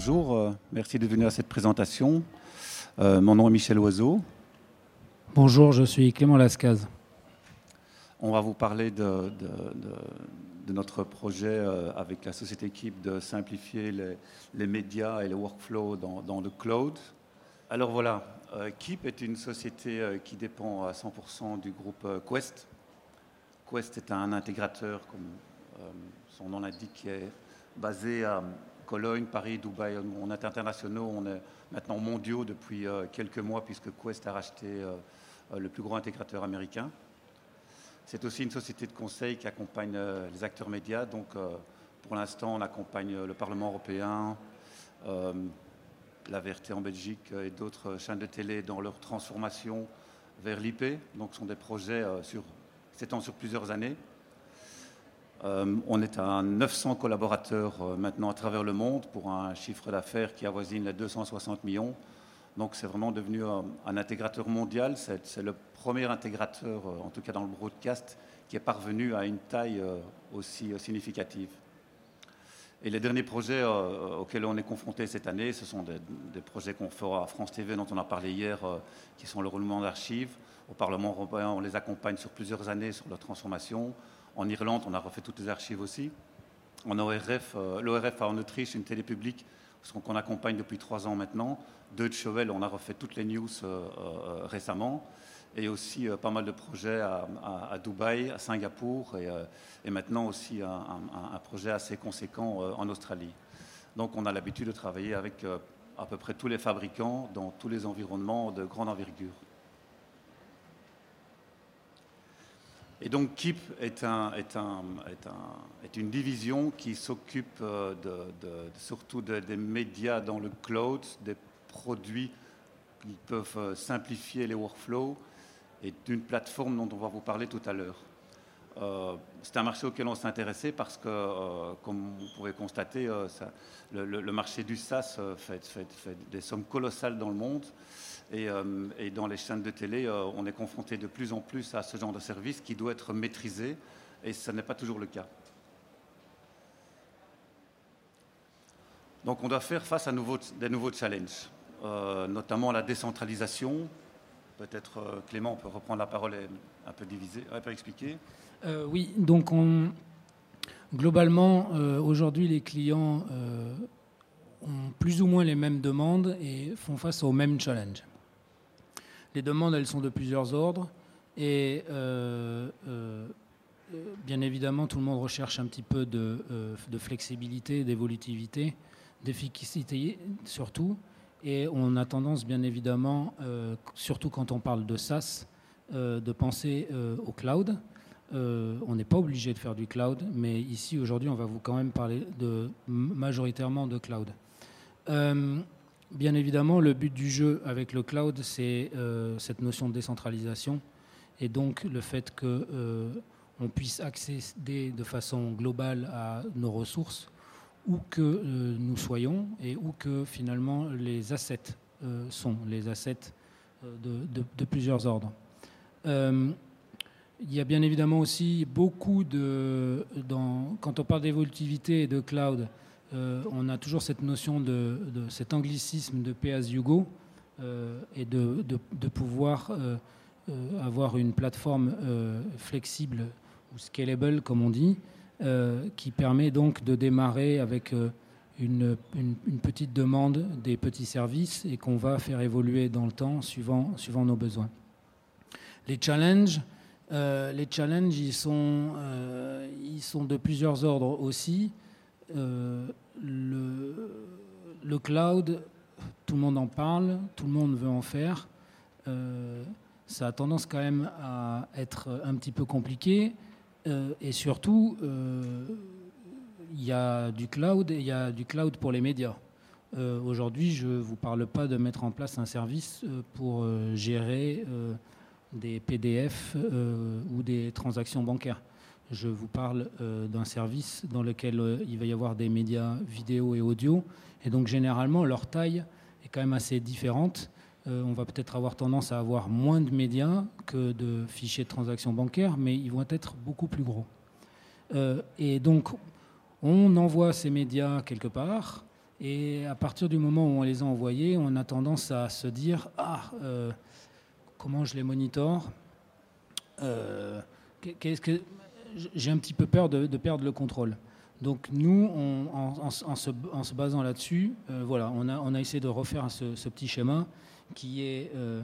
bonjour, euh, merci de venir à cette présentation. Euh, mon nom est Michel Oiseau. Bonjour, je suis Clément Lascaz. On va vous parler de, notre projet avec la société Keep de simplifier les, médias et les workflows dans, le cloud. Alors voilà, Keep est une société qui dépend à 100% du groupe Quest. Quest est un intégrateur, comme son nom l'indique, qui est basé à Cologne, Paris, Dubaï. On est internationaux, on est maintenant mondiaux depuis euh, quelques mois puisque Quest a racheté euh, le plus gros intégrateur américain. C'est aussi une société de conseil qui accompagne euh, les acteurs médias. Donc, pour l'instant, on accompagne le Parlement européen, la VRT en Belgique et d'autres chaînes de télé dans leur transformation vers l'IP. Donc, ce sont des projets sur, s'étendent sur plusieurs années. Euh, on est à 900 collaborateurs euh, maintenant à travers le monde pour un chiffre d'affaires qui avoisine les 260 millions. Donc c'est vraiment devenu un, intégrateur mondial. C'est le premier intégrateur, euh, en tout cas dans le broadcast, qui est parvenu à une taille aussi significative. Et les derniers projets auxquels on est confronté cette année, ce sont des, projets qu'on fera à France TV, dont on a parlé hier, qui sont le roulement d'archives. Au Parlement européen, on les accompagne sur plusieurs années sur leur transformation. En Irlande, on a refait toutes les archives aussi. En ORF, euh, l'ORF en Autriche, une télé publique qu'on accompagne depuis trois ans maintenant. Deutsche Welle, on a refait toutes les news euh, euh, récemment. Et aussi pas mal de projets à, Dubaï, à Singapour et, maintenant aussi un, projet assez conséquent en Australie. Donc on a l'habitude de travailler avec à peu près tous les fabricants dans tous les environnements de grande envergure. Et donc KIP est, une division qui s'occupe euh, surtout des médias dans le cloud, des produits qui peuvent euh, simplifier les workflows et d'une plateforme dont on va vous parler tout à l'heure. Euh, c'est un marché auquel on s'est intéressé parce que, comme vous pouvez constater, le, marché du SaaS fait, des sommes colossales dans le monde. Euh, et, dans les chaînes de télé, euh, on est confronté de plus en plus à ce genre de service qui doit être maîtrisé, et ce n'est pas toujours le cas. Donc on doit faire face à des nouveaux challenges, euh, notamment la décentralisation. Peut-être Clément, peut reprendre la parole et un peu diviser, un peu expliquer. oui, donc on, globalement, aujourd'hui, les clients ont plus ou moins les mêmes demandes et font face aux mêmes challenges. Les demandes, elles sont de plusieurs ordres. Et euh, euh, bien évidemment, tout le monde recherche un petit peu de, euh, flexibilité, d'évolutivité, d'efficacité surtout. Et on a tendance, bien évidemment, surtout quand on parle de SaaS, de penser au cloud. on n'est pas obligé de faire du cloud, mais ici, aujourd'hui, on va vous quand même parler de, majoritairement de cloud. Bien évidemment, le but du jeu avec le cloud, c'est euh, cette notion de décentralisation et donc le fait qu'on euh, puisse accéder de façon globale à nos ressources où que euh, nous soyons et où que finalement les assets sont, les assets de, plusieurs ordres. il y a bien évidemment aussi beaucoup de... quand on parle d'évolutivité et de cloud, euh, on a toujours cette notion de, cet anglicisme de pay as you go euh, et de, pouvoir euh, avoir une plateforme flexible ou scalable, comme on dit, qui permet donc de démarrer avec une, petite demande des petits services et qu'on va faire évoluer dans le temps suivant, suivant nos besoins. Les challenges, les challenges ils, sont, ils sont de plusieurs ordres aussi. Euh, le, cloud, tout le monde en parle, tout le monde veut en faire. Euh, ça a tendance quand même à être un petit peu compliqué. Euh, et surtout, il y a du cloud et il y a du cloud pour les médias. Aujourd'hui, je ne vous parle pas de mettre en place un service pour gérer des PDF ou des transactions bancaires. Je vous parle euh, d'un service dans lequel euh, il va y avoir des médias vidéo et audio. Et donc généralement, leur taille est quand même assez différente. Euh, on va peut-être avoir tendance à avoir moins de médias que de fichiers de transactions bancaires, mais ils vont être beaucoup plus gros. et donc, on envoie ces médias quelque part, Et à partir du moment où on les a envoyés, on a tendance à se dire Ah, comment je les monitore? Qu'est-ce que j'ai un petit peu peur de, perdre le contrôle. Donc nous, en, se, basant là-dessus, euh, voilà, on a, essayé de refaire ce, petit schéma qui est euh,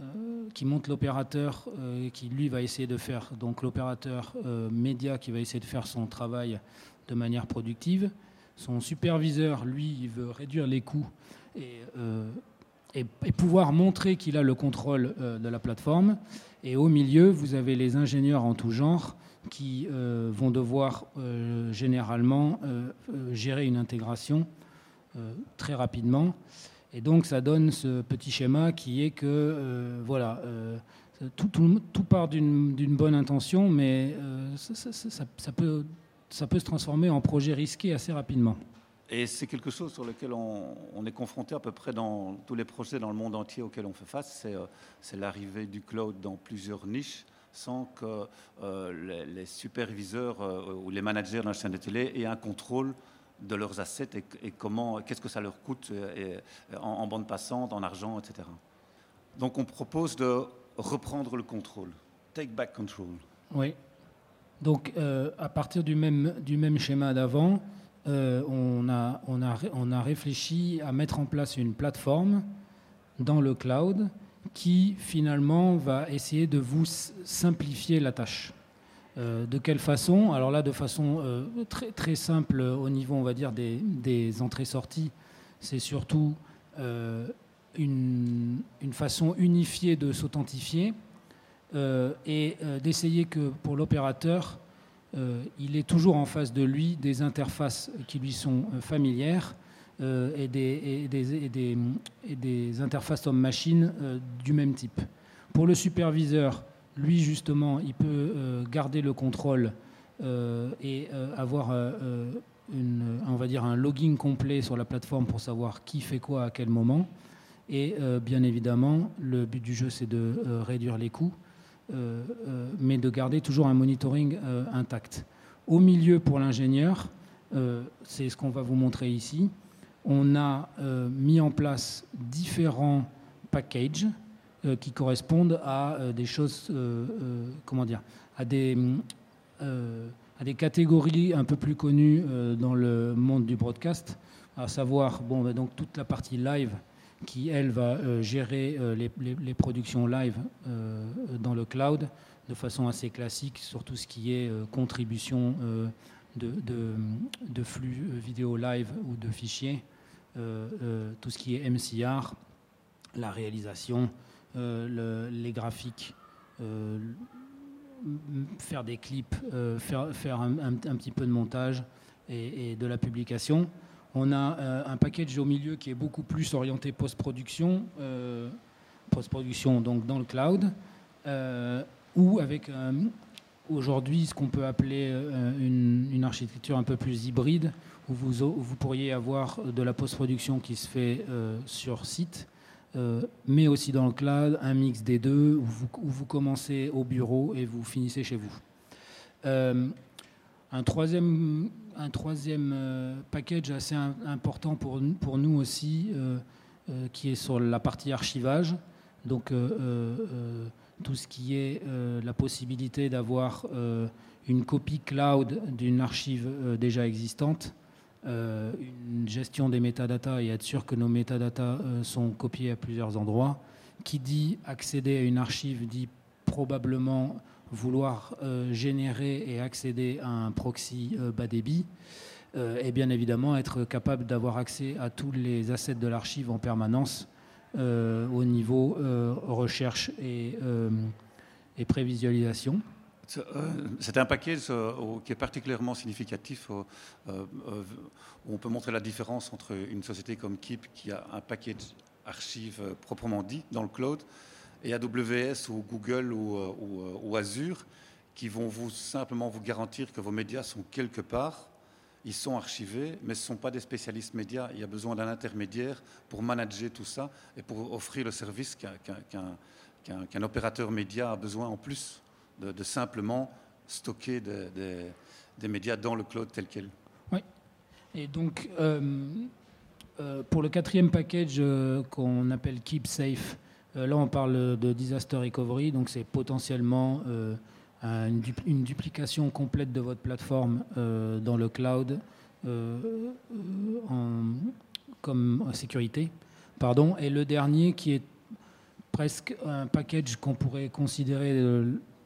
euh, qui montre l'opérateur qui lui va essayer de faire donc l'opérateur média qui va essayer de faire son travail de manière productive. Son superviseur, lui, il veut réduire les coûts et, et, pouvoir montrer qu'il a le contrôle de la plateforme. Et au milieu, vous avez les ingénieurs en tout genre qui euh, vont devoir euh, généralement euh, gérer une intégration très rapidement. Et donc ça donne ce petit schéma qui est que voilà, tout, part d'une bonne intention, mais ça peut se transformer en projet risqué assez rapidement. Et c'est quelque chose sur lequel on, est confronté à peu près dans tous les projets dans le monde entier auxquels on fait face. C'est l'arrivée du cloud dans plusieurs niches sans que euh, les, superviseurs euh, ou les managers la chaîne de télé aient un contrôle de leurs assets et, comment, qu'est-ce que ça leur coûte euh, en, bande passante, en argent, etc. Donc on propose de reprendre le contrôle, take back control. Oui. Donc à partir du même, du même schéma d'avant, on, a, on, a, on a réfléchi à mettre en place une plateforme dans le cloud qui finalement va essayer de vous simplifier la tâche. Euh, de quelle façon? Alors là, de façon euh, très, très simple au niveau, on va dire, des, des entrées-sorties, c'est surtout euh, une, une, façon unifiée de s'authentifier et d'essayer que pour l'opérateur, il ait toujours en face de lui des interfaces qui lui sont familières euh, et, des, interfaces homme-machine euh, du même type. Pour le superviseur, lui justement, il peut euh, garder le contrôle et avoir un logging complet sur la plateforme pour savoir qui fait quoi à quel moment. Et bien évidemment, le but du jeu, c'est de réduire les coûts, mais de garder toujours un monitoring intact. Au milieu, pour l'ingénieur, c'est ce qu'on va vous montrer ici on a euh, mis en place différents packages euh, qui correspondent à euh, des choses, comment dire, à des, à des catégories un peu plus connues dans le monde du broadcast, à savoir bon, ben donc toute la partie live qui, elle, va gérer les, productions live dans le cloud de façon assez classique sur tout ce qui est contribution de, flux vidéo live ou de fichiers. Euh, euh, tout ce qui est MCR, la réalisation, euh, les graphiques, faire des clips, faire un, petit peu de montage et, de la publication. On a un package au milieu qui est beaucoup plus orienté post-production, post-production donc dans le cloud, ou avec aujourd'hui ce qu'on peut appeler une, architecture un peu plus hybride, où vous, pourriez avoir de la post-production qui se fait euh, sur site, euh, mais aussi dans le cloud, un mix des deux, où vous, commencez au bureau et vous finissez chez vous. Euh, un troisième, un troisième package assez important pour, pour nous aussi, qui est sur la partie archivage. Donc tout ce qui est la possibilité d'avoir une copie cloud d'une archive déjà existante euh, une gestion des métadatas et être sûr que nos métadatas euh, sont copiés à plusieurs endroits. Qui dit accéder à une archive dit probablement vouloir euh, générer et accéder à un proxy bas débit. et bien évidemment être capable d'avoir accès à tous les assets de l'archive en permanence au niveau recherche et, prévisualisation. Euh, c'est un paquet euh, qui est particulièrement significatif. Euh, on peut montrer la différence entre une société comme Keep, qui a un paquet archives proprement dit dans le cloud, et AWS ou Google ou, Azure, qui vont vous simplement vous garantir que vos médias sont quelque part. Ils sont archivés, mais ce ne sont pas des spécialistes médias. Il y a besoin d'un intermédiaire pour manager tout ça et pour offrir le service qu'un opérateur média a besoin en plus de, simplement stocker des médias dans le cloud tel quel. Oui. Et donc, euh, pour le quatrième package qu'on appelle Keep Safe, là on parle de disaster recovery, donc c'est potentiellement une, une, duplication complète de votre plateforme dans le cloud en, comme sécurité. Pardon. Et le dernier qui est presque un package qu'on pourrait considérer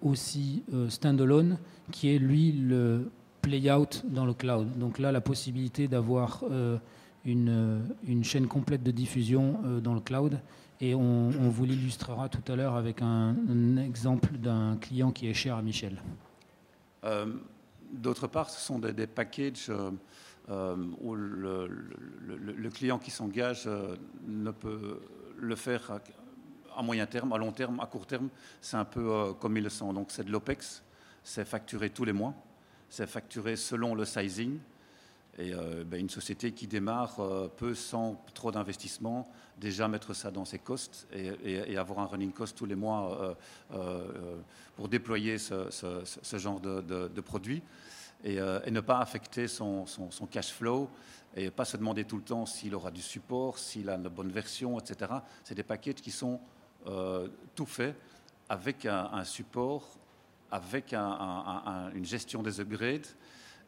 aussi standalone, qui est lui le play-out dans le cloud. Donc là, la possibilité d'avoir euh, une, euh, chaîne complète de diffusion euh, dans le cloud. Et on, vous l'illustrera tout à l'heure avec un, exemple d'un client qui est cher à Michel. D'autre part, ce sont des, packages où le, client qui s'engage ne peut le faire à moyen terme, à long terme, à court terme. C'est un peu comme il le sent. Donc c'est de l'OPEX, c'est facturé tous les mois c'est facturé selon le sizing. Et euh, ben, une société qui démarre euh, peut, sans trop d'investissement, déjà mettre ça dans ses costs et, avoir un running cost tous les mois euh, pour déployer ce, genre de, produit et, ne pas affecter son, cash flow et pas se demander tout le temps s'il aura du support, s'il a une bonne version, etc. C'est des paquets qui sont tout faits avec un support avec une gestion des upgrades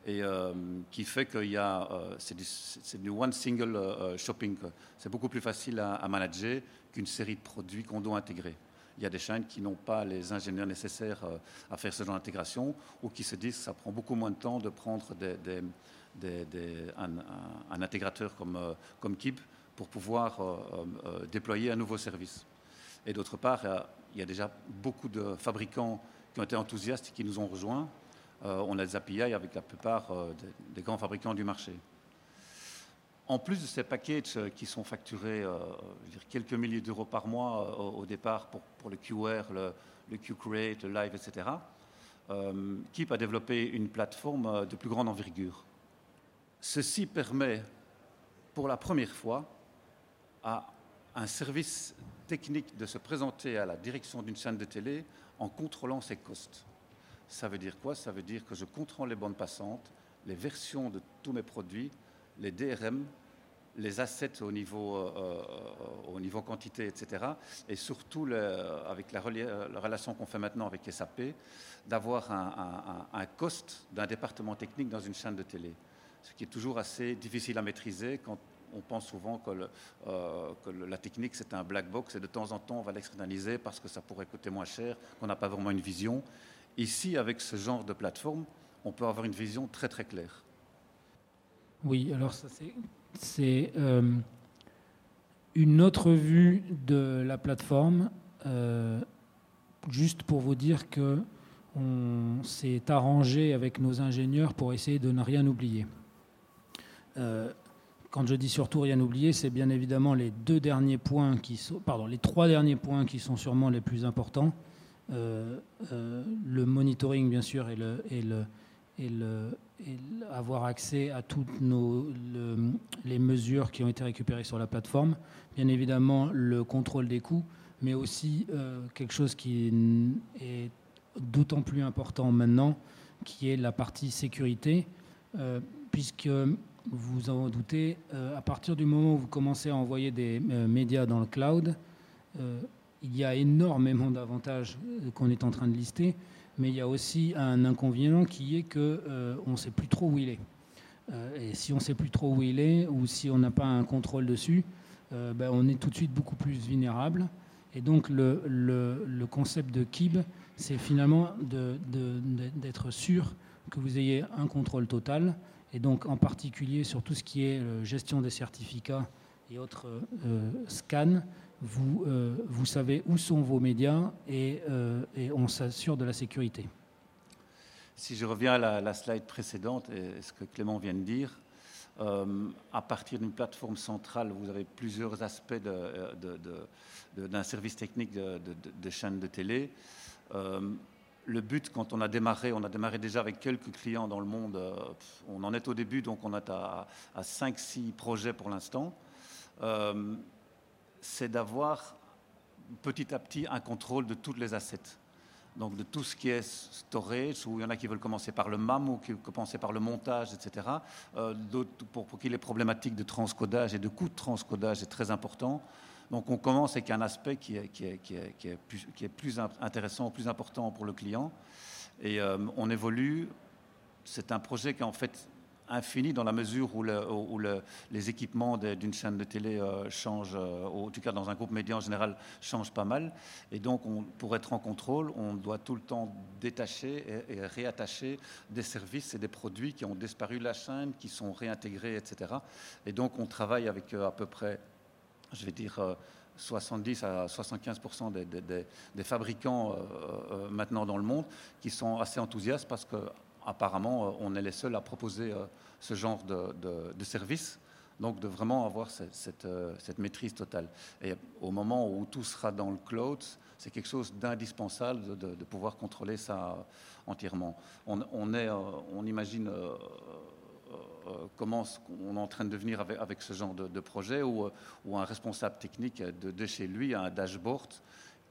et euh, qui fait qu'il euh, c'est du, one single euh, shopping. C'est beaucoup plus facile à, manager qu'une série de produits qu'on doit intégrer. Il y a des chaînes qui n'ont pas les ingénieurs nécessaires à faire ce genre d'intégration ou qui se disent que ça prend beaucoup moins de temps de prendre un, intégrateur comme, comme Kib pour pouvoir déployer un nouveau service. Et d'autre part, il y a déjà beaucoup de fabricants qui ont été enthousiastes et qui nous ont rejoints. Euh, on a des API avec la plupart euh, des, grands fabricants du marché. En plus de ces packages euh, qui sont facturés quelques milliers d'euros par mois au, départ pour, le QR, le, le QCreate, le Live, etc., Keep a développé une plateforme de plus grande envergure. Ceci permet pour la première fois à un service technique de se présenter à la direction d'une chaîne de télé en contrôlant ses costes. Ça veut dire quoi? Ça veut dire que je contrôle les bandes passantes, les versions de tous mes produits, les DRM, les assets au niveau, euh, euh, quantité, etc. Et surtout, avec la, relation qu'on fait maintenant avec SAP, d'avoir un, un, cost d'un département technique dans une chaîne de télé. Ce qui est toujours assez difficile à maîtriser quand on pense souvent que, euh, la technique, c'est un black box et de temps en temps, on va l'externaliser parce que ça pourrait coûter moins cher, qu'on n'a pas vraiment une vision. Ici, avec ce genre de plateforme, on peut avoir une vision très très claire. Oui, alors ça c'est euh, une autre vue de la plateforme. Euh, juste pour vous dire que on s'est arrangé avec nos ingénieurs pour essayer de ne rien oublier. Quand je dis surtout rien oublier, c'est bien évidemment les deux derniers points qui sont, pardon, les trois derniers points qui sont sûrement les plus importants. Euh, euh, le monitoring, bien sûr, et, le, avoir accès à toutes nos, les mesures qui ont été récupérées sur la plateforme. Bien évidemment, le contrôle des coûts, mais aussi euh, quelque chose qui est d'autant plus important maintenant, qui est la partie sécurité, puisque vous en doutez, à partir du moment où vous commencez à envoyer des médias dans le cloud, il y a énormément d'avantages qu'on est en train de lister, mais il y a aussi un inconvénient qui est qu'on ne sait plus trop où il est. et si on ne sait plus trop où il est, ou si on n'a pas un contrôle dessus, ben, on est tout de suite beaucoup plus vulnérable. Et donc le, le, concept de KIB, c'est finalement d'être sûr que vous ayez un contrôle total et donc en particulier sur tout ce qui est euh, gestion des certificats et autres euh, scans, vous, euh, vous savez où sont vos médias et, on s'assure de la sécurité. Si je reviens à la, slide précédente et ce que Clément vient de dire, à partir d'une plateforme centrale, vous avez plusieurs aspects d'un service technique de, de, chaîne de télé le but, quand on a démarré, on a démarré déjà avec quelques clients dans le monde. Euh, on en est au début, donc on est à, à 5-6 projets pour l'instant. C'est d'avoir petit à petit un contrôle de toutes les assets. donc de tout ce qui est storage, où il y en a qui veulent commencer par le MAM ou qui veulent commencer par le montage, etc. Euh, pour, pour qu'il y ait problématiques de transcodage et de coûts de transcodage est très important. Donc on commence avec un aspect qui est, qui qui qui plus, qui intéressant, plus important pour le client. Et euh, on évolue. C'est un projet qui en fait infini dans la mesure où, le, où le, les équipements d'une chaîne de télé euh, changent, euh, en tout cas dans un groupe média en général, changent pas mal. Et donc, on, pour être en contrôle, on doit tout le temps détacher et, réattacher des services et des produits qui ont disparu de la chaîne, qui sont réintégrés, etc. Et donc, on travaille avec euh, à peu près, je vais dire, 70 à 75 des, des, fabricants maintenant dans le monde qui sont assez enthousiastes parce que apparemment, euh, on est les seuls à proposer euh, ce genre de, de, service. Donc, de vraiment avoir cette, euh, cette, maîtrise totale. Et au moment où tout sera dans le cloud, c'est quelque chose d'indispensable de, de, pouvoir contrôler ça entièrement. On, est, on imagine comment on est en train de devenir avec, avec ce genre de, projet où, où, un responsable technique de, chez lui a un dashboard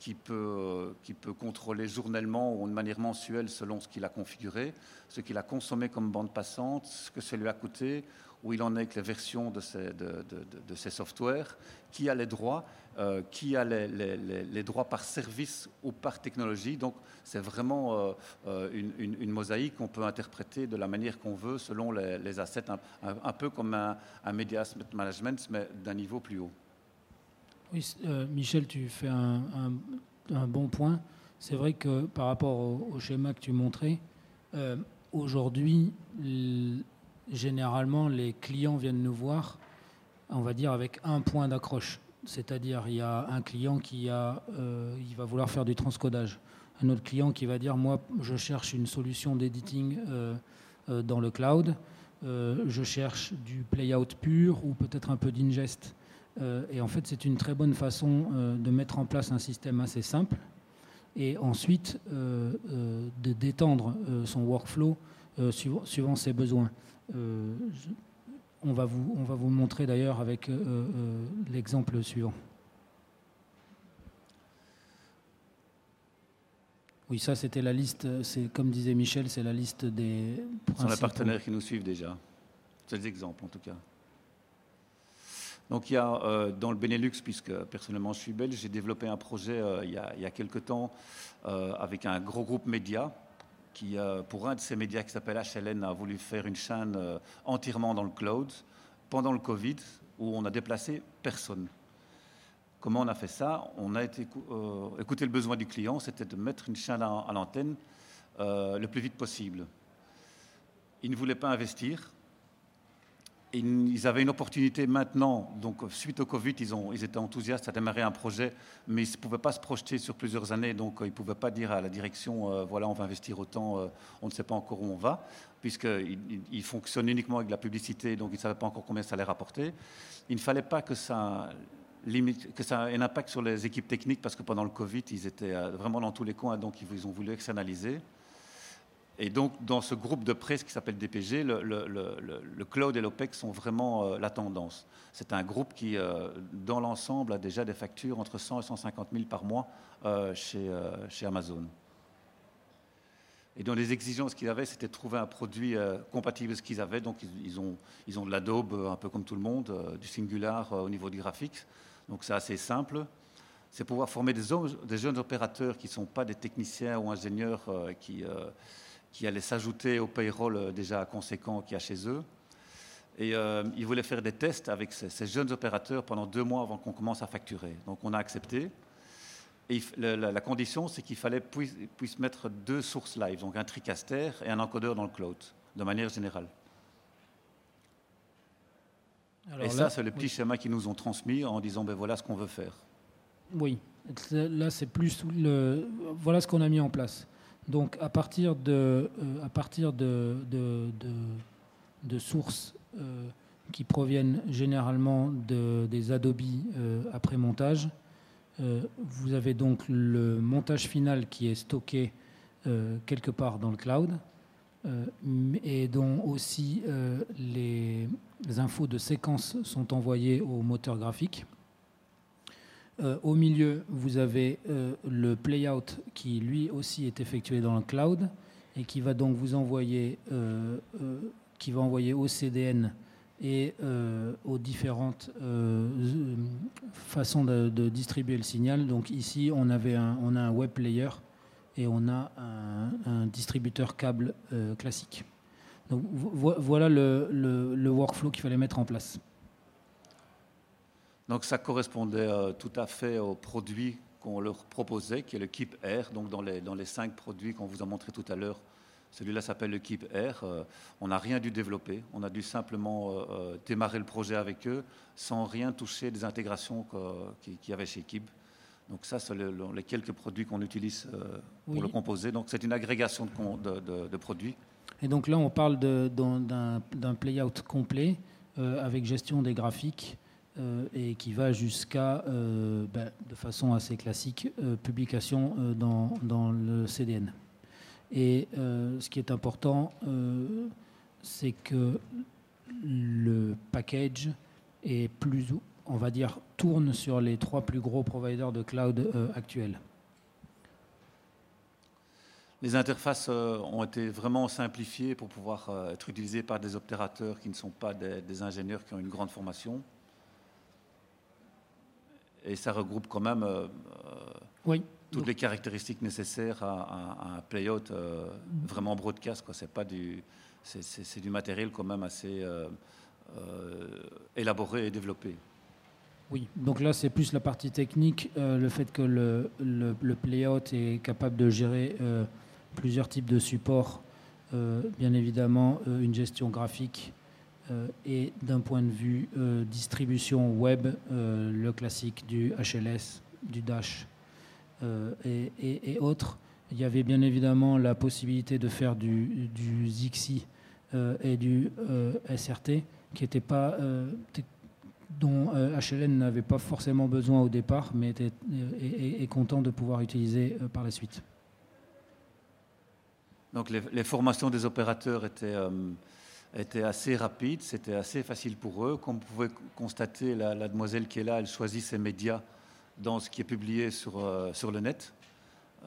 qui peut, qui peut contrôler journellement ou de manière mensuelle selon ce qu'il a configuré, ce qu'il a consommé comme bande passante, ce que ça lui a coûté, où il en est avec les versions de ces, de, softwares, qui a les droits, euh, qui a les, droits par service ou par technologie. Donc c'est vraiment euh, euh une, mosaïque qu'on peut interpréter de la manière qu'on veut selon les, assets, un, peu comme un, un media management, mais d'un niveau plus haut. Oui, euh, Michel, tu fais un, bon point. C'est vrai que par rapport au, schéma que tu montrais, euh, aujourd'hui, généralement, les clients viennent nous voir, on va dire, avec un point d'accroche. C'est-à-dire, il y a un client qui euh, va vouloir faire du transcodage. Un autre client qui va dire, moi, je cherche une solution d'editing dans le cloud. Je cherche du playout pur ou peut-être un peu d'ingest. Euh, et en fait, c'est une très bonne façon euh, de mettre en place un système assez simple et ensuite euh, de d'étendre son workflow suivant, suivant, ses besoins. On, va vous, on va vous montrer d'ailleurs avec l'exemple suivant. Oui, ça c'était la liste, c'est comme disait Michel, c'est la liste des... Ce sont les partenaires qui nous suivent déjà. C'est des exemples en tout cas. Donc il y a euh, dans le Benelux, puisque personnellement je suis belge, j'ai développé un projet euh, il, y a, il quelques temps euh, avec un gros groupe média qui, pour un de ces médias qui s'appelle HLN, a voulu faire une chaîne entièrement dans le cloud pendant le Covid, où on a déplacé personne. Comment on a fait ça? On a été, écouté le besoin du client, c'était de mettre une chaîne à, à l'antenne le plus vite possible. Il ne voulait pas investir, ils avaient une opportunité maintenant, donc suite au Covid, ils, étaient enthousiastes à démarrer un projet, mais ils ne pouvaient pas se projeter sur plusieurs années, donc ils ne pouvaient pas dire à la direction, euh, voilà, on va investir autant, euh, on ne sait pas encore où on va, puisqu'ils ils fonctionnent uniquement avec la publicité, donc ils ne savaient pas encore combien ça allait rapporter. Il ne fallait pas que ça, limite, que ça ait un impact sur les équipes techniques, parce que pendant le Covid, ils étaient euh, vraiment dans tous les coins, donc ils ont voulu externaliser. Et donc, dans ce groupe de presse qui s'appelle DPG, le, le, cloud et l'OPEX sont vraiment euh, la tendance. C'est un groupe qui, euh, dans l'ensemble, a déjà des factures entre 100 et 150 000 par mois euh, chez, chez, Amazon. Et donc, les exigences qu'ils avaient, c'était de trouver un produit compatible avec ce qu'ils avaient. Donc, ils, ont, ils ont de l'Adobe, un peu comme tout le monde, du Singular au niveau du graphique. Donc, c'est assez simple c'est pouvoir former des, jeunes opérateurs qui ne sont pas des techniciens ou ingénieurs qui, qui allaient s'ajouter au payroll euh, déjà conséquent qu'il y a chez eux. Et euh, ils voulaient faire des tests avec ces, ces jeunes opérateurs pendant deux mois avant qu'on commence à facturer. Donc on a accepté. Et la, la, la condition, c'est qu'il fallait puisse, puisse mettre deux sources live, donc un TriCaster et un encodeur dans le cloud, de manière générale. Alors et ça, c'est le petit oui. schéma qu'ils nous ont transmis en disant, ben voilà ce qu'on veut faire. Oui, là c'est plus le, voilà ce qu'on a mis en place. Donc à partir de, euh, sources euh, qui proviennent généralement de, des Adobe euh, après montage, vous avez donc le montage final qui est stocké quelque part dans le cloud et dont aussi les, les infos de séquence sont envoyées au moteur graphique. Au milieu, vous avez le playout qui lui aussi est effectué dans le cloud et qui va donc vous envoyer, qui va envoyer au CDN et aux différentes façons de, distribuer le signal. Donc ici, on, avait on a un web player et on a un, distributeur câble classique. Donc voilà le, workflow qu'il fallait mettre en place. Donc ça correspondait euh, tout à fait au produit qu'on leur proposait, qui est le Keep Air. Donc dans les, dans les cinq produits qu'on vous a montré tout à l'heure, celui-là s'appelle le Keep Air. Euh, on n'a rien dû développer, on a dû simplement euh, démarrer le projet avec eux sans rien toucher des intégrations qu'il y avait chez Keep. Donc ça, c'est les quelques produits qu'on utilise pour le composer. Donc c'est une agrégation de, de produits et donc là, on parle d'un playout complet euh, avec gestion des graphiques euh, et qui va jusqu'à, euh, ben, de façon assez classique, publication dans, le CDN. Et ce qui est important, c'est que le package est plus, on va dire, tourne sur les trois plus gros providers de cloud actuels. Les interfaces euh, ont été vraiment simplifiées pour pouvoir euh, être utilisées par des opérateurs qui ne sont pas des, ingénieurs qui ont une grande formation. Et ça regroupe quand même euh, toutes les caractéristiques nécessaires à, un playout vraiment broadcast. C'est pas du, c'est, du matériel quand même assez élaboré et développé. Oui, donc là c'est plus la partie technique, le fait que le, le, playout est capable de gérer plusieurs types de supports, euh, bien évidemment euh, une gestion graphique euh, et d'un point de vue distribution web, le classique du HLS, du Dash et, autres. Il y avait bien évidemment la possibilité de faire du, du Zixi et du SRT qui était pas dont HLN n'avait pas forcément besoin au départ, mais était, content de pouvoir utiliser par la suite. Donc les, formations des opérateurs étaient, euh, étaient assez rapides, c'était assez facile pour eux. Comme vous pouvez constater, la, demoiselle qui est là, elle choisit ses médias dans ce qui est publié sur, euh, sur le net.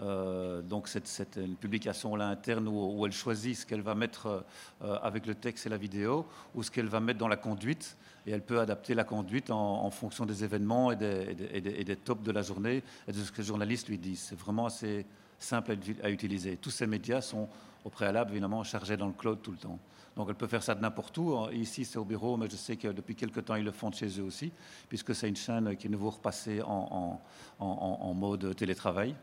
Euh, donc c'est une publication là interne où, elle choisit ce qu'elle va mettre avec le texte et la vidéo ou ce qu'elle va mettre dans la conduite et elle peut adapter la conduite en, fonction des événements et des, et, des, tops de la journée et de ce que le journaliste lui dit. C'est vraiment assez, simple à, utiliser. Tous ces médias sont au préalable, évidemment, chargés dans le cloud tout le temps. Donc elle peut faire ça de n'importe où. Ici, c'est au bureau, mais je sais que depuis quelques temps, ils le font de chez eux aussi, puisque c'est une chaîne qui est nouveau repassée en, en, mode télétravail.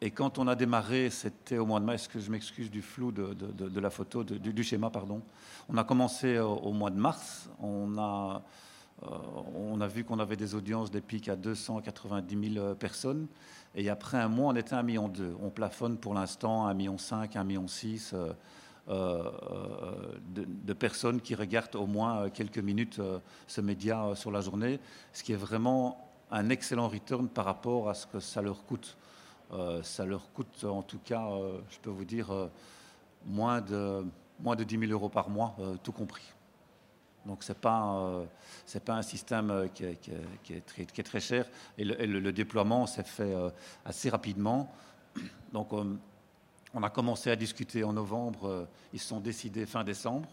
Et quand on a démarré, c'était au mois de mai, est-ce que je m'excuse du flou de, de, la photo, du, schéma, pardon. On a commencé au, au mois de mars. On a, euh, on a vu qu'on avait des audiences, des pics à 290 000 personnes. Et après un mois, on était à 1,2 million. On plafonne pour l'instant à 1,5 million, 1,6 million euh, euh, de, personnes qui regardent au moins quelques minutes ce média sur la journée, ce qui est vraiment un excellent return par rapport à ce que ça leur coûte. ça leur coûte en tout cas, je peux vous dire, moins, de, moins de 10 000 euros par mois, tout compris. Donc ce n'est pas, euh, pas un système euh, qui est, très, cher et le, déploiement s'est fait euh, assez rapidement. Donc on a commencé à discuter en novembre, ils se sont décidés fin décembre.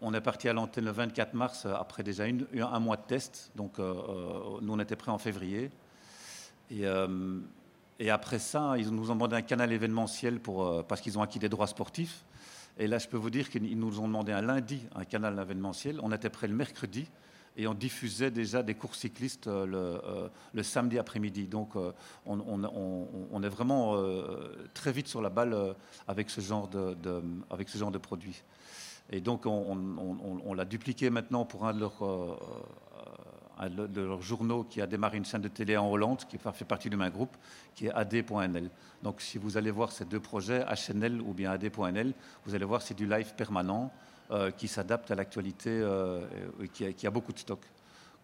On est parti à l'antenne le 24 mars après déjà un mois de test. Donc nous on était prêts en février. Et, et, après ça, ils nous ont demandé un canal événementiel pour, parce qu'ils ont acquis des droits sportifs. Et là, je peux vous dire qu'ils nous ont demandé un lundi un canal événementiel. On était prêt le mercredi et on diffusait déjà des cours cyclistes euh, euh, le, samedi après-midi. Donc euh, on, est vraiment très vite sur la balle avec ce genre de, avec ce genre de produit. Et donc on, l'a dupliqué maintenant pour un de leurs de leurs journaux qui a démarré une chaîne de télé en Hollande, qui fait partie du même groupe, qui est AD.nl. Donc si vous allez voir ces deux projets, HNL ou bien AD.nl, vous allez voir c'est du live permanent euh, qui s'adapte à l'actualité euh, et qui a, beaucoup de stock.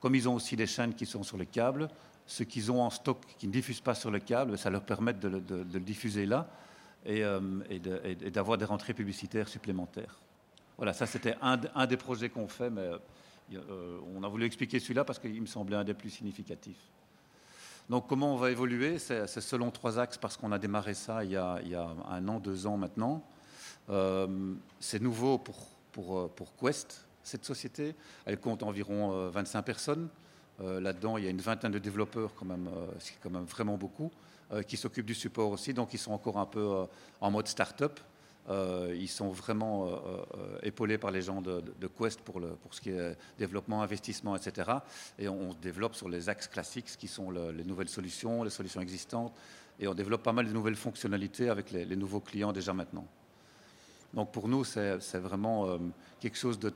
Comme ils ont aussi des chaînes qui sont sur le câble, ce qu'ils ont en stock qui ne diffusent pas sur le câble, ça leur permet de, le diffuser là euh, et, d'avoir des rentrées publicitaires supplémentaires. Voilà, ça c'était un, un, des projets qu'on fait, mais on a voulu expliquer celui-là parce qu'il me semblait un des plus significatifs. Donc comment on va évoluer? C'est selon trois axes parce qu'on a démarré ça il y a, un an, deux ans maintenant. c'est nouveau pour, pour, pour, Quest, cette société. Elle compte environ 25 personnes. Là-dedans, il y a une vingtaine de développeurs, quand même, ce qui est quand même vraiment beaucoup. Euh, qui s'occupent du support aussi, donc ils sont encore un peu euh, en mode start-up. Euh, ils sont vraiment épaulés par les gens de, Quest pour, ce qui est développement, investissement, etc. Et on, développe sur les axes classiques, ce qui sont les nouvelles solutions, les solutions existantes, et on développe pas mal de nouvelles fonctionnalités avec les, nouveaux clients déjà maintenant. Donc pour nous, c'est vraiment quelque chose de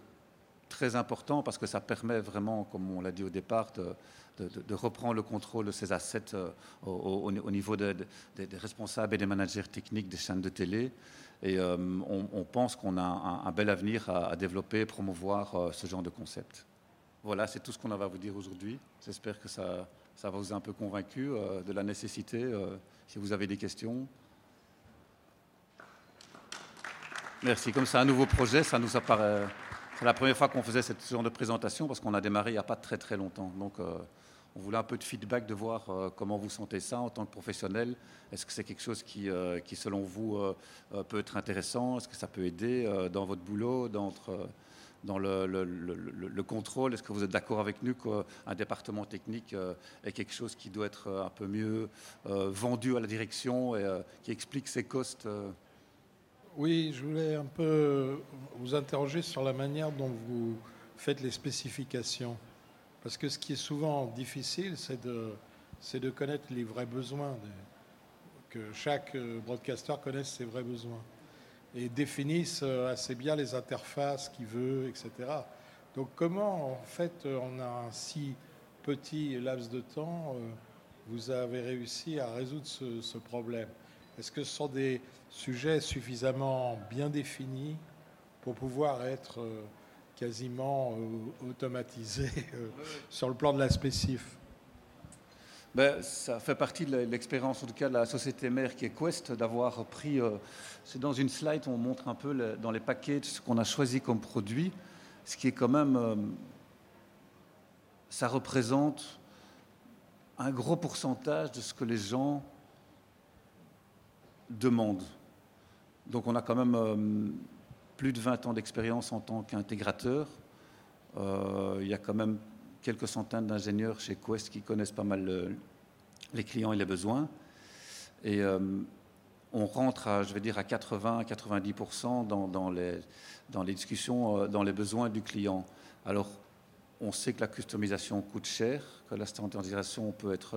très important parce que ça permet vraiment, comme on l'a dit au départ, de, reprendre le contrôle de ces assets euh, au, niveau des responsables et des managers techniques des chaînes de télé. Et euh, on, pense qu'on a un, bel avenir à, développer et promouvoir euh, ce genre de concept. Voilà, c'est tout ce qu'on avait à vous dire aujourd'hui. J'espère que ça, ça vous a un peu convaincu de la nécessité. si vous avez des questions. Merci. Comme c'est un nouveau projet, ça nous apparaît. C'est la première fois qu'on faisait ce genre de présentation parce qu'on a démarré il n'y a pas très très longtemps. Donc, on voulait un peu de feedback de voir euh, comment vous sentez ça en tant que professionnel. Est-ce que c'est quelque chose qui, euh, qui selon vous, euh, peut être intéressant? Est-ce que ça peut aider dans votre boulot, dans, le, le, contrôle? Est-ce que vous êtes d'accord avec nous qu'un département technique est quelque chose qui doit être un peu mieux vendu à la direction et qui explique ses costes Oui, je voulais un peu vous interroger sur la manière dont vous faites les spécifications. Parce que ce qui est souvent difficile, c'est de, connaître les vrais besoins, que chaque euh, broadcaster connaisse ses vrais besoins et définisse euh, assez bien les interfaces qu'il veut, etc. Donc comment, en fait, on a un si petit laps de temps, euh, vous avez réussi à résoudre ce, ce problème? Est-ce que ce sont des sujets suffisamment bien définis pour pouvoir être quasiment euh, automatisé euh, sur le plan de la spécif ben, ça fait partie de l'expérience, en tout cas, de la société mère qui est Quest, d'avoir pris. Euh, c'est dans une slide, on montre un peu dans les paquets ce qu'on a choisi comme produit, ce qui est quand même. ça représente un gros pourcentage de ce que les gens demandent. Donc, on a quand même plus de 20 ans d'expérience en tant qu'intégrateur. Euh, il y a quand même quelques centaines d'ingénieurs chez Quest qui connaissent pas mal les clients et les besoins. Et euh, on rentre, à, je vais dire, à 80-90% dans, les, discussions, euh, dans les besoins du client. Alors, on sait que la customisation coûte cher, que la standardisation peut être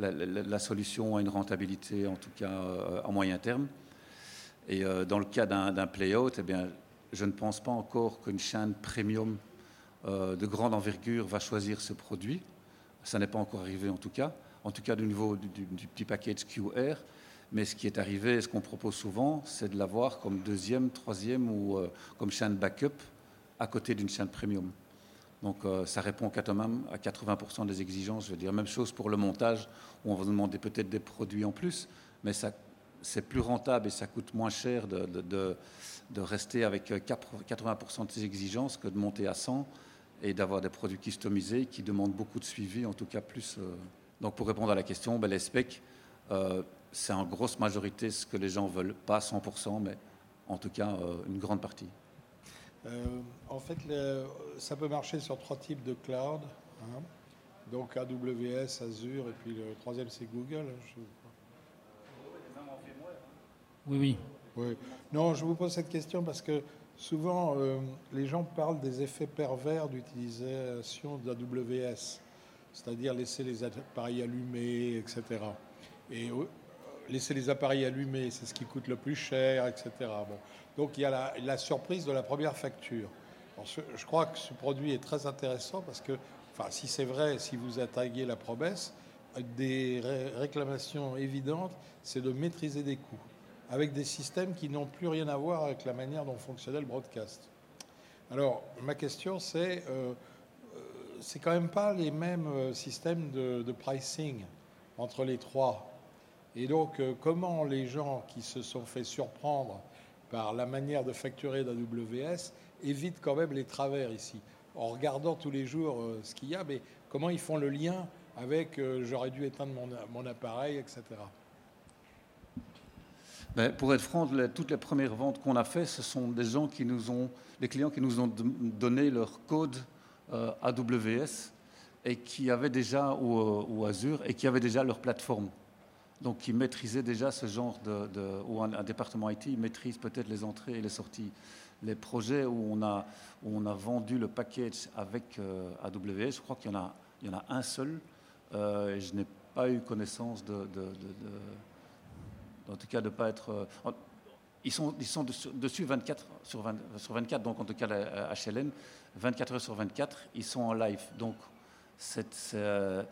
la, la, solution à une rentabilité, en tout cas à moyen terme. Et euh, dans le cas d'un play-out, eh je ne pense pas encore qu'une chaîne premium euh, de grande envergure va choisir ce produit. Ça n'est pas encore arrivé en tout cas, en tout cas du niveau du, petit package QR. Mais ce qui est arrivé, ce qu'on propose souvent, c'est de l'avoir comme deuxième, troisième ou euh, comme chaîne backup à côté d'une chaîne premium. Donc ça répond quand à 80% des exigences. Je veux dire, même chose pour le montage, où on va demander peut-être des produits en plus, mais ça c'est plus rentable et ça coûte moins cher de, rester avec 80% de ses exigences que de monter à 100 et d'avoir des produits customisés qui demandent beaucoup de suivi, en tout cas plus. Euh. Donc pour répondre à la question, ben, les specs, euh, c'est en grosse majorité ce que les gens veulent, pas 100%, mais en tout cas euh, une grande partie. en fait, ça peut marcher sur trois types de cloud. Hein. Donc AWS, Azure, et puis le troisième c'est Google. Oui, oui. Non, je vous pose cette question parce que souvent, euh, les gens parlent des effets pervers d'utilisation de AWS, c'est-à-dire laisser les appareils allumés, etc. Et euh, laisser les appareils allumés, c'est ce qui coûte le plus cher, etc. Donc il y a la, surprise de la première facture. je crois que ce produit est très intéressant parce que, enfin, si c'est vrai, si vous attaquez la promesse, des réclamations évidentes, c'est de maîtriser des coûts avec des systèmes qui n'ont plus rien à voir avec la manière dont fonctionnait le broadcast. Alors, ma question, c'est, euh, euh c'est quand même pas les mêmes euh, systèmes de, pricing entre les trois. Et donc, euh, comment les gens qui se sont fait surprendre par la manière de facturer d'AWS évitent quand même les travers ici? En regardant tous les jours ce qu'il y a, mais comment ils font le lien avec j'aurais dû éteindre mon appareil, etc. Ben, pour être franc, toutes les premières ventes qu'on a faites, ce sont des gens qui nous ont, des clients qui nous ont donné leur code euh, AWS et qui avaient déjà ou, euh, ou Azure et qui avaient déjà leur plateforme. Donc, qui maîtrisaient déjà ce genre de, ou un, département IT maîtrise peut-être les entrées et les sorties. Les projets où on a, où on a vendu le package avec euh, AWS, je crois qu'il y en a, il y en a un seul. et je n'ai pas eu connaissance de en tout cas de ne pas être. euh, ils sont, ils sont dessus, dessus 24 sur, 20 sur 24, donc en tout cas la HLN, 24 heures sur 24, ils sont en live. Donc euh,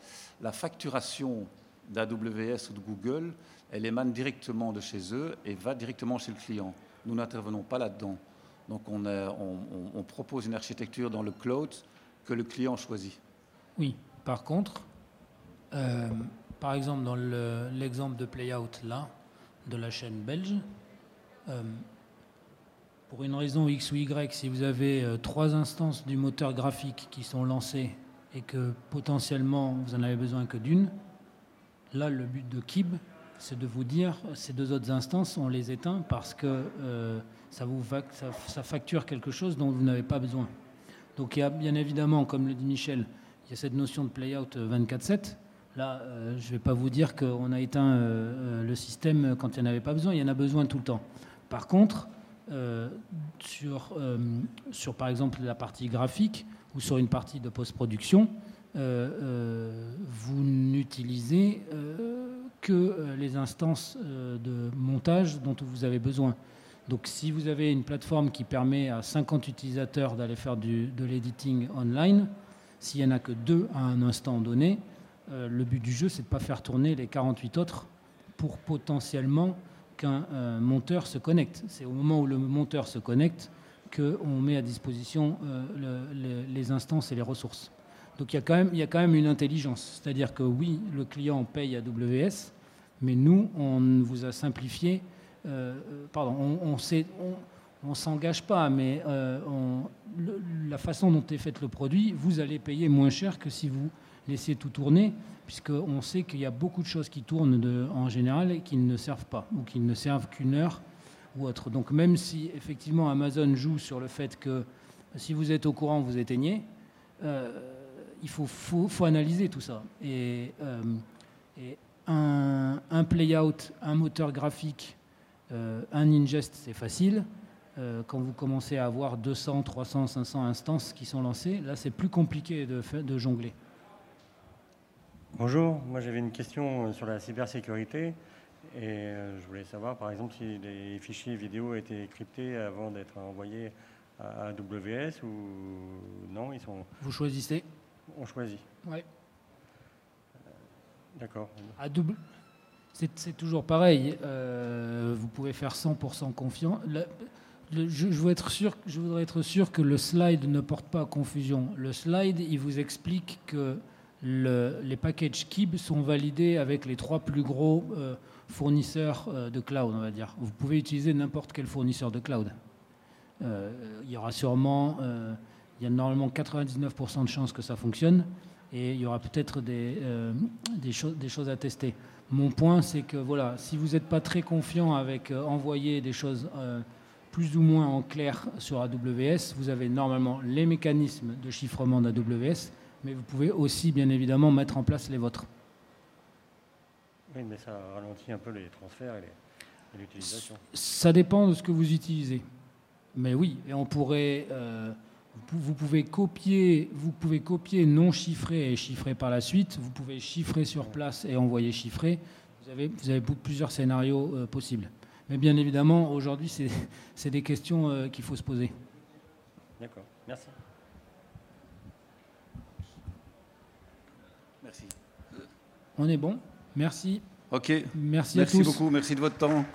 la facturation d'AWS ou de Google, elle émane directement de chez eux et va directement chez le client. Nous n'intervenons pas là-dedans. Donc on, propose une architecture dans le cloud que le client choisit. Oui, par contre, euh, par exemple, dans le- l'exemple de Playout là, de la chaîne belge, euh, pour une raison X ou Y, si vous avez euh, trois instances du moteur graphique qui sont lancées et que potentiellement vous en avez besoin que d'une, là, le but de Kib, c'est de vous dire ces deux autres instances, on les éteint parce que euh, ça, vous ça- facture quelque chose dont vous n'avez pas besoin. Donc il y a bien évidemment, comme le dit Michel, il y a cette notion de play-out euh, 24-7. Là, euh, je ne vais pas vous dire qu'on a éteint euh, euh, le système quand il n'y en avait pas besoin, il y en a besoin tout le temps. Par contre, sur, sur par exemple la partie graphique ou sur une partie de post-production, vous n'utilisez que les instances de montage dont vous avez besoin. Donc si vous avez une plateforme qui permet à 50 utilisateurs d'aller faire de l'editing online, s'il n'y en a que deux à un instant donné, euh, le but du jeu, c'est de ne pas faire tourner les 48 autres pour potentiellement qu'un euh, monteur se connecte. C'est au moment où le monteur se connecte qu'on met à disposition euh, le- le- les instances et les ressources. Donc il y, a quand même, une intelligence. C'est-à-dire que oui, le client paye AWS, mais nous, on vous a simplifié pardon, on on s'engage pas, mais la façon dont est fait le produit, vous allez payer moins cher que si vous laissiez tout tourner, puisqu'on sait qu'il y a beaucoup de choses qui tournent en général et qui ne servent pas, ou qui ne servent qu'une heure ou autre. Donc même si effectivement Amazon joue sur le fait que si vous êtes au courant, vous éteignez, euh, il faut, faut- analyser tout ça. Et, euh, et un, un play-out, un moteur graphique, euh, un ingest, c'est facile. Quand vous commencez à avoir 200, 300, 500 instances qui sont lancées, là, c'est plus compliqué de, de jongler. Bonjour, moi j'avais une question euh, sur la cybersécurité et euh, je voulais savoir par exemple si les fichiers vidéo étaient cryptés avant d'être envoyés à AWS ou non, ils sont Vous choisissez. on choisit. Ouais. D'accord. À double. C'est c'est toujours pareil. euh, vous pouvez faire 100% confiant. Le- le- je, je veux être sûr, je voudrais être sûr que le slide ne porte pas à confusion. Le slide, il vous explique que le- les packages KIB sont validés avec les trois plus gros euh, fournisseurs euh, de cloud, on va dire. Vous pouvez utiliser n'importe quel fournisseur de cloud. Euh, il y aura sûrement, il y a normalement 99% de chances que ça fonctionne et il y aura peut-être des, des, choses- à tester. Mon point, c'est que voilà, si vous n'êtes pas très confiant avec envoyer des choses plus ou moins en clair sur AWS, vous avez normalement les mécanismes de chiffrement d'AWS, mais vous pouvez aussi bien évidemment mettre en place les vôtres. Oui, mais ça ralentit un peu les transferts et l'utilisation. Ça dépend de ce que vous utilisez. Mais oui, et on pourrait, euh, vous pou- vous pouvez copier, vous pouvez copier non chiffré et chiffré par la suite. Vous pouvez chiffrer sur place et envoyer chiffré. Vous avez, vous avez plusieurs scénarios euh, possibles. Mais bien évidemment, aujourd'hui, c'est des questions euh, qu'il faut se poser. D'accord. Merci. On est bon. Merci. Ok. Merci, Merci à tous. beaucoup. Merci de votre temps.